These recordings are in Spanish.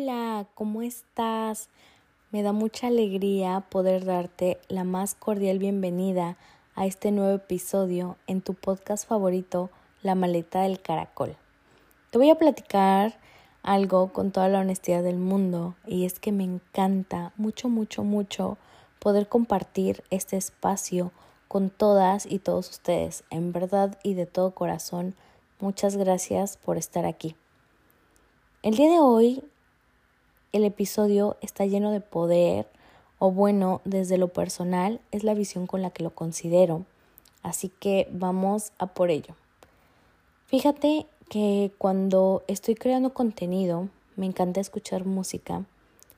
Hola, ¿cómo estás? Me da mucha alegría poder darte la más cordial bienvenida a este nuevo episodio en tu podcast favorito, La maleta del caracol. Te voy a platicar algo con toda la honestidad del mundo y es que me encanta mucho, mucho, mucho poder compartir este espacio con todas y todos ustedes. En verdad y de todo corazón, muchas gracias por estar aquí. El día de hoy el episodio está lleno de poder, o bueno, desde lo personal es la visión con la que lo considero. Así que vamos a por ello. Fíjate que cuando estoy creando contenido, me encanta escuchar música.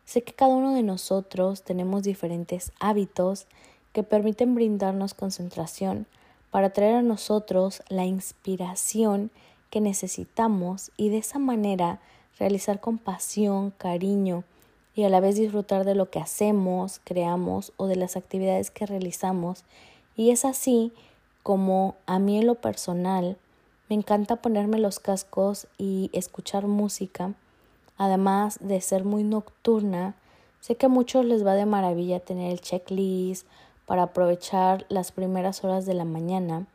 Sé que cada uno de nosotros tenemos diferentes hábitos que permiten brindarnos concentración para traer a nosotros la inspiración que necesitamos y de esa manera realizar con pasión, cariño y a la vez disfrutar de lo que hacemos, creamos o de las actividades que realizamos. Y es así como a mí en lo personal me encanta ponerme los cascos y escuchar música. Además de ser muy nocturna, sé que a muchos les va de maravilla tener el checklist para aprovechar las primeras horas de la mañana,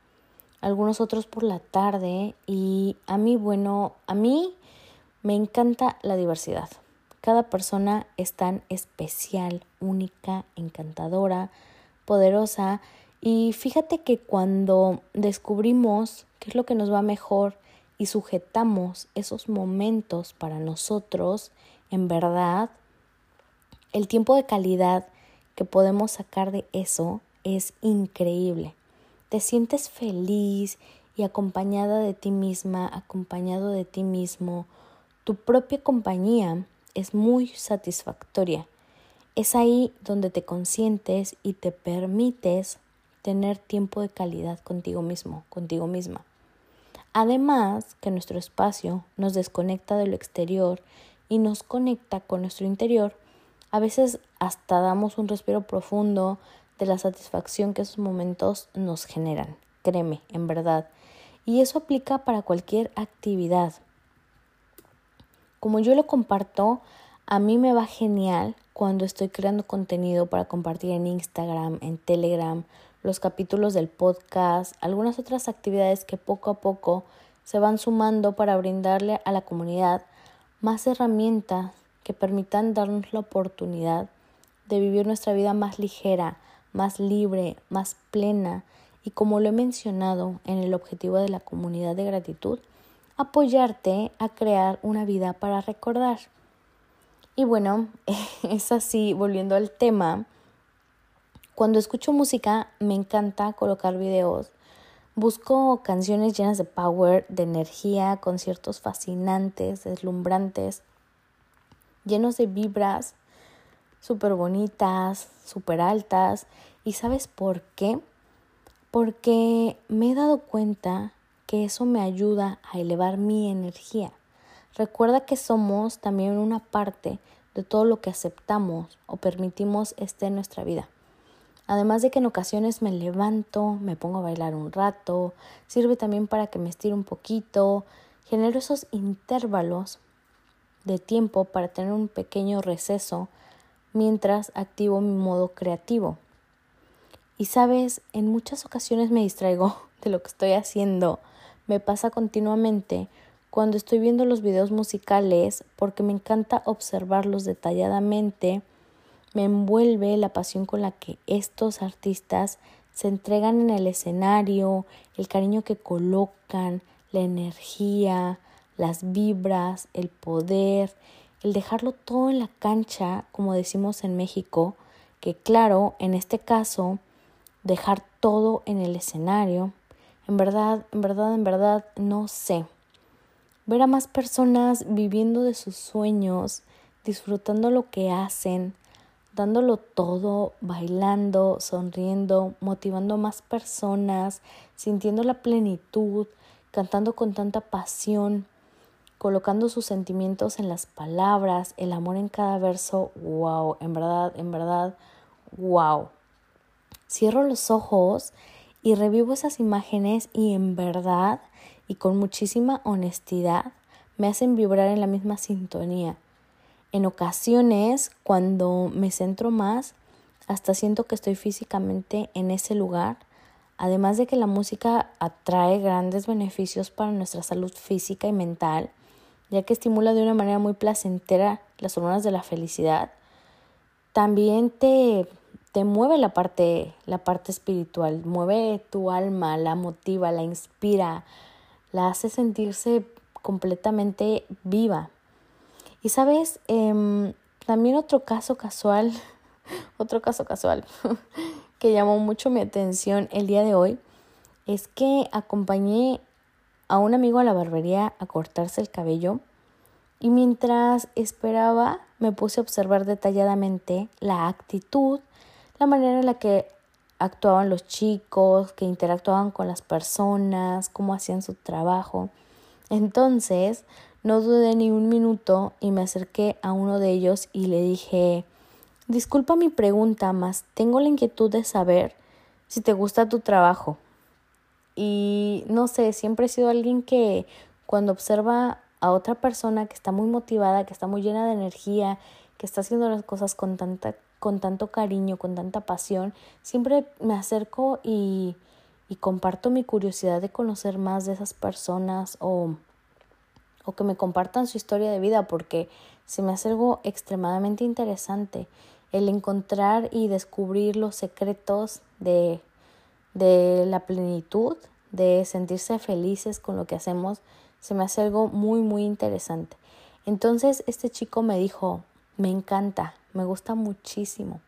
algunos otros por la tarde y a mí, bueno, a mí me encanta la diversidad. Cada persona es tan especial, única, encantadora, poderosa y fíjate que cuando descubrimos qué es lo que nos va mejor y sujetamos esos momentos para nosotros, en verdad, el tiempo de calidad que podemos sacar de eso es increíble. Te sientes feliz y acompañada de ti misma, acompañado de ti mismo, tu propia compañía es muy satisfactoria. Es ahí donde te consientes y te permites tener tiempo de calidad contigo mismo, contigo misma. Además que nuestro espacio nos desconecta de lo exterior y nos conecta con nuestro interior, a veces hasta damos un respiro profundo de la satisfacción que esos momentos nos generan. Créeme, en verdad. Y eso aplica para cualquier actividad. Como yo lo comparto, a mí me va genial cuando estoy creando contenido para compartir en Instagram, en Telegram, los capítulos del podcast, algunas otras actividades que poco a poco se van sumando para brindarle a la comunidad más herramientas que permitan darnos la oportunidad de vivir nuestra vida más ligera, más libre, más plena. Y como lo he mencionado en el objetivo de la comunidad de gratitud, apoyarte a crear una vida para recordar. Y bueno, es así, volviendo al tema, cuando escucho música me encanta colocar videos. Busco canciones llenas de power, de energía, conciertos fascinantes, deslumbrantes, llenos de vibras súper bonitas, súper altas. ¿Y sabes por qué? Porque me he dado cuenta que eso me ayuda a elevar mi energía. Recuerda que somos también una parte de todo lo que aceptamos o permitimos esté en nuestra vida. Además de que en ocasiones me levanto, me pongo a bailar un rato, sirve también para que me estire un poquito, genero esos intervalos de tiempo para tener un pequeño receso mientras activo mi modo creativo. Y sabes, en muchas ocasiones me distraigo de lo que estoy haciendo. Me pasa continuamente cuando estoy viendo los videos musicales porque me encanta observarlos detalladamente, me envuelve la pasión con la que estos artistas se entregan en el escenario, el cariño que colocan, la energía, las vibras, el poder, el dejarlo todo en la cancha, como decimos en México, que claro, en este caso, dejar todo en el escenario, en verdad, en verdad, en verdad, no sé. Ver a más personas viviendo de sus sueños, disfrutando lo que hacen, dándolo todo, bailando, sonriendo, motivando a más personas, sintiendo la plenitud, cantando con tanta pasión, colocando sus sentimientos en las palabras, el amor en cada verso, wow, en verdad, en verdad, wow. Cierro los ojos y revivo esas imágenes y en verdad y con muchísima honestidad me hacen vibrar en la misma sintonía. En ocasiones, cuando me centro más, hasta siento que estoy físicamente en ese lugar, además de que la música atrae grandes beneficios para nuestra salud física y mental, ya que estimula de una manera muy placentera las hormonas de la felicidad, también te, te mueve la parte, la parte espiritual, mueve tu alma, la motiva, la inspira, la hace sentirse completamente viva. Y sabes, em, también otro caso casual, otro caso casual que llamó mucho mi atención el día de hoy es que acompañé a un amigo a la barbería a cortarse el cabello y mientras esperaba me puse a observar detalladamente la actitud, la manera en la que actuaban los chicos, que interactuaban con las personas, cómo hacían su trabajo. Entonces no dudé ni un minuto y me acerqué a uno de ellos y le dije, disculpa mi pregunta, mas tengo la inquietud de saber si te gusta tu trabajo. Y no sé, siempre he sido alguien que cuando observa a otra persona que está muy motivada, que está muy llena de energía, que está haciendo las cosas con tanta con tanto cariño, con tanta pasión, siempre me acerco y, y comparto mi curiosidad de conocer más de esas personas o o que me compartan su historia de vida porque se me hace algo extremadamente interesante el encontrar y descubrir los secretos de, de la plenitud, de sentirse felices con lo que hacemos, se me hace algo muy, muy interesante. Entonces este chico me dijo, me encanta, me gusta muchísimo.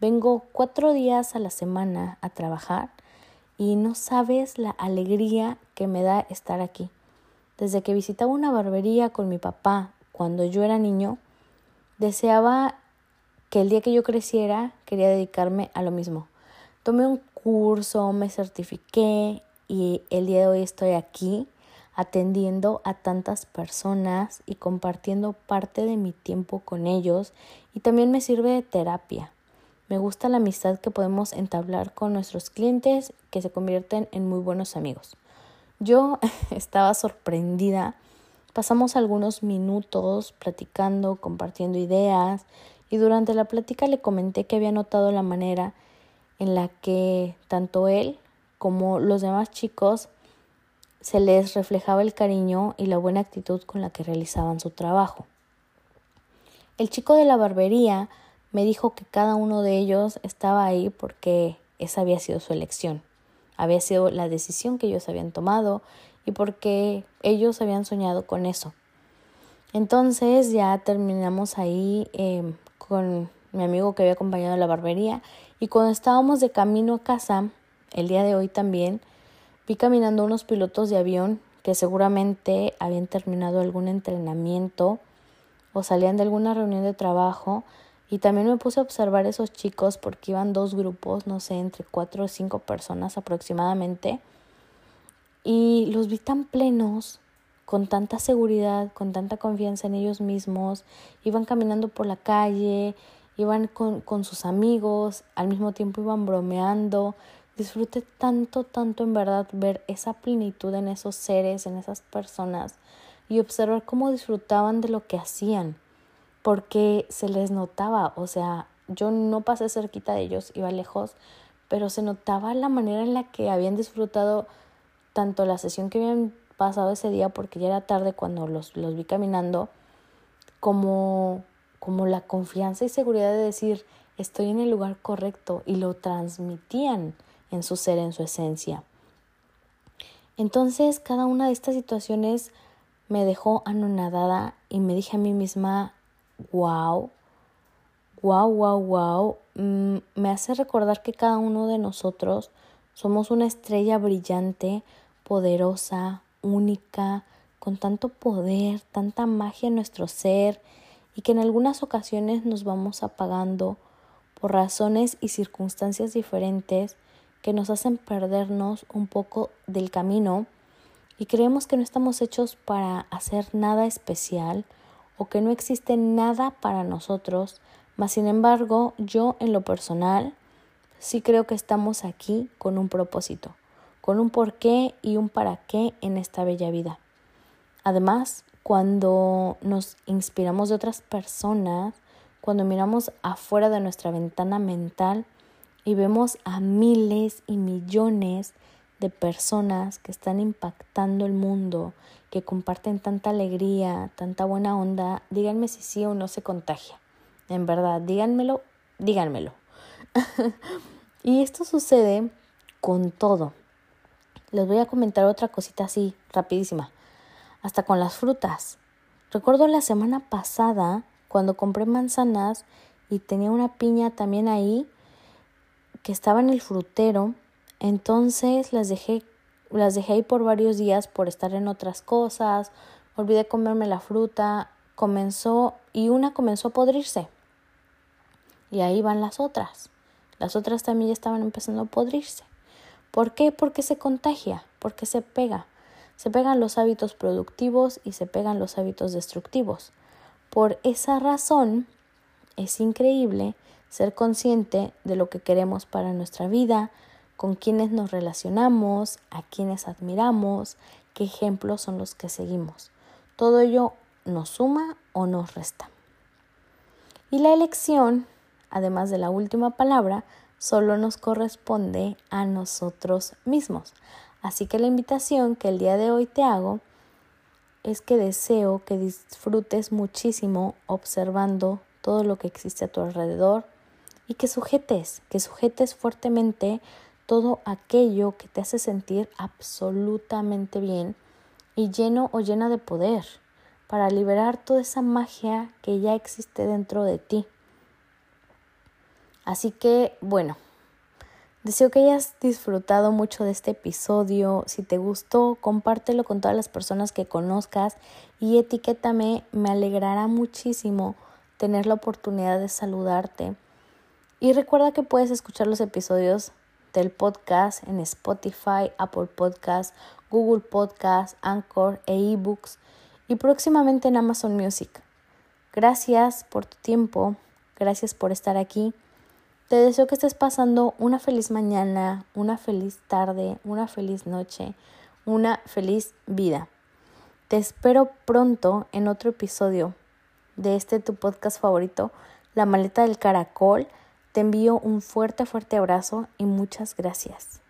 Vengo cuatro días a la semana a trabajar y no sabes la alegría que me da estar aquí. Desde que visitaba una barbería con mi papá cuando yo era niño, deseaba que el día que yo creciera quería dedicarme a lo mismo. Tomé un curso, me certifiqué y el día de hoy estoy aquí atendiendo a tantas personas y compartiendo parte de mi tiempo con ellos y también me sirve de terapia. Me gusta la amistad que podemos entablar con nuestros clientes que se convierten en muy buenos amigos. Yo estaba sorprendida. Pasamos algunos minutos platicando, compartiendo ideas y durante la plática le comenté que había notado la manera en la que tanto él como los demás chicos se les reflejaba el cariño y la buena actitud con la que realizaban su trabajo. El chico de la barbería me dijo que cada uno de ellos estaba ahí porque esa había sido su elección había sido la decisión que ellos habían tomado y porque ellos habían soñado con eso. Entonces ya terminamos ahí em, con mi amigo que había acompañado a la barbería y cuando estábamos de camino a casa, el día de hoy también, vi caminando unos pilotos de avión que seguramente habían terminado algún entrenamiento o salían de alguna reunión de trabajo y también me puse a observar esos chicos porque iban dos grupos, no sé, entre cuatro o cinco personas aproximadamente. Y los vi tan plenos, con tanta seguridad, con tanta confianza en ellos mismos. Iban caminando por la calle, iban con, con sus amigos, al mismo tiempo iban bromeando. Disfruté tanto, tanto en verdad ver esa plenitud en esos seres, en esas personas y observar cómo disfrutaban de lo que hacían porque se les notaba, o sea, yo no pasé cerquita de ellos, iba lejos, pero se notaba la manera en la que habían disfrutado tanto la sesión que habían pasado ese día, porque ya era tarde cuando los, los vi caminando, como, como la confianza y seguridad de decir, estoy en el lugar correcto, y lo transmitían en su ser, en su esencia. Entonces, cada una de estas situaciones me dejó anonadada y me dije a mí misma, wow, wow, wow, wow, me hace recordar que cada uno de nosotros somos una estrella brillante, poderosa, única, con tanto poder, tanta magia en nuestro ser y que en algunas ocasiones nos vamos apagando por razones y circunstancias diferentes que nos hacen perdernos un poco del camino y creemos que no estamos hechos para hacer nada especial o que no existe nada para nosotros, mas sin embargo yo en lo personal sí creo que estamos aquí con un propósito, con un porqué y un para qué en esta bella vida. Además, cuando nos inspiramos de otras personas, cuando miramos afuera de nuestra ventana mental y vemos a miles y millones de personas que están impactando el mundo, que comparten tanta alegría, tanta buena onda, díganme si sí o no se contagia. En verdad, díganmelo, díganmelo. y esto sucede con todo. Les voy a comentar otra cosita así, rapidísima. Hasta con las frutas. Recuerdo la semana pasada cuando compré manzanas y tenía una piña también ahí que estaba en el frutero entonces las dejé, las dejé ahí por varios días por estar en otras cosas, olvidé comerme la fruta, comenzó y una comenzó a podrirse. Y ahí van las otras. Las otras también ya estaban empezando a podrirse. ¿Por qué? Porque se contagia, porque se pega. Se pegan los hábitos productivos y se pegan los hábitos destructivos. Por esa razón, es increíble ser consciente de lo que queremos para nuestra vida, con quienes nos relacionamos, a quienes admiramos, qué ejemplos son los que seguimos. Todo ello nos suma o nos resta. Y la elección, además de la última palabra, solo nos corresponde a nosotros mismos. Así que la invitación que el día de hoy te hago es que deseo que disfrutes muchísimo observando todo lo que existe a tu alrededor y que sujetes, que sujetes fuertemente todo aquello que te hace sentir absolutamente bien y lleno o llena de poder para liberar toda esa magia que ya existe dentro de ti. Así que, bueno, deseo que hayas disfrutado mucho de este episodio. Si te gustó, compártelo con todas las personas que conozcas y etiquétame. Me alegrará muchísimo tener la oportunidad de saludarte. Y recuerda que puedes escuchar los episodios del podcast en Spotify, Apple Podcast, Google Podcast, Anchor e eBooks y próximamente en Amazon Music. Gracias por tu tiempo, gracias por estar aquí. Te deseo que estés pasando una feliz mañana, una feliz tarde, una feliz noche, una feliz vida. Te espero pronto en otro episodio de este tu podcast favorito, La maleta del caracol te envío un fuerte, fuerte abrazo y muchas gracias.